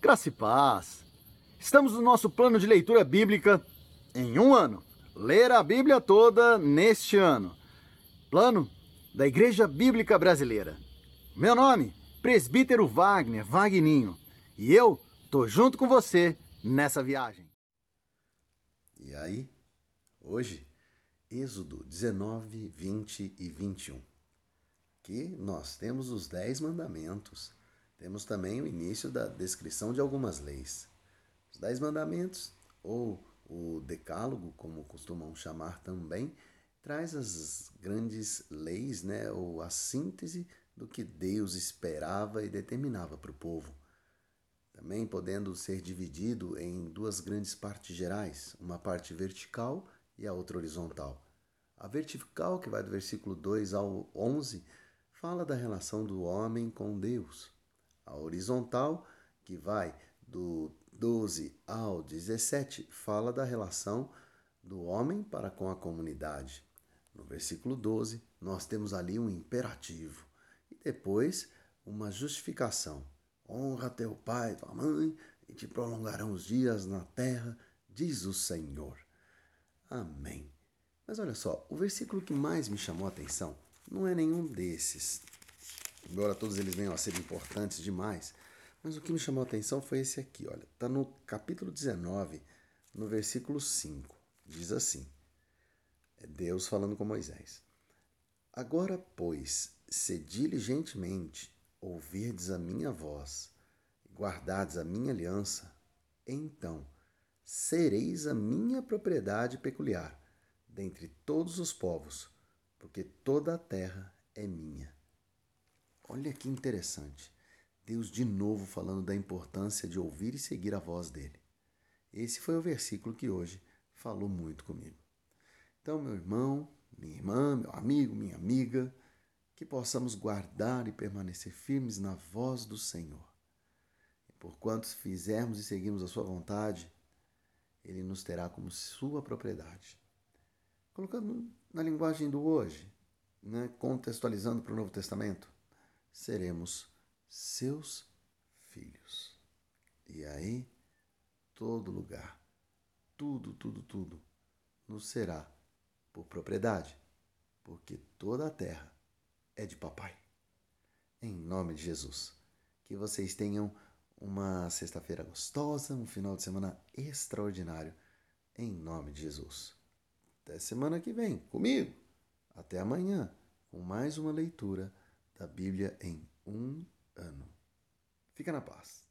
Graça e paz. Estamos no nosso plano de leitura bíblica em um ano. Ler a Bíblia toda neste ano. Plano da Igreja Bíblica Brasileira. Meu nome, Presbítero Wagner Wagninho. E eu tô junto com você nessa viagem. E aí, hoje, Êxodo 19, 20 e 21. Que nós temos os Dez Mandamentos temos também o início da descrição de algumas leis. Os Dez Mandamentos, ou o Decálogo, como costumam chamar também, traz as grandes leis, né, ou a síntese do que Deus esperava e determinava para o povo. Também podendo ser dividido em duas grandes partes gerais, uma parte vertical e a outra horizontal. A vertical, que vai do versículo 2 ao 11, fala da relação do homem com Deus. A horizontal, que vai do 12 ao 17, fala da relação do homem para com a comunidade. No versículo 12, nós temos ali um imperativo e depois uma justificação. Honra teu pai e tua mãe e te prolongarão os dias na terra, diz o Senhor. Amém. Mas olha só, o versículo que mais me chamou a atenção não é nenhum desses embora todos eles venham a ser importantes demais, mas o que me chamou a atenção foi esse aqui, olha, está no capítulo 19, no versículo 5, diz assim, é Deus falando com Moisés, Agora, pois, se diligentemente ouvirdes a minha voz, e guardardes a minha aliança, então sereis a minha propriedade peculiar dentre todos os povos, porque toda a terra é minha. Olha que interessante. Deus de novo falando da importância de ouvir e seguir a voz dele. Esse foi o versículo que hoje falou muito comigo. Então, meu irmão, minha irmã, meu amigo, minha amiga, que possamos guardar e permanecer firmes na voz do Senhor. E por quantos fizermos e seguirmos a sua vontade, ele nos terá como sua propriedade. Colocando na linguagem do hoje, né, contextualizando para o Novo Testamento, seremos seus filhos. E aí, todo lugar, tudo, tudo, tudo, nos será por propriedade, porque toda a terra é de papai. Em nome de Jesus. Que vocês tenham uma sexta-feira gostosa, um final de semana extraordinário. Em nome de Jesus. Até semana que vem, comigo. Até amanhã, com mais uma leitura da Bíblia em um ano. Fica na paz.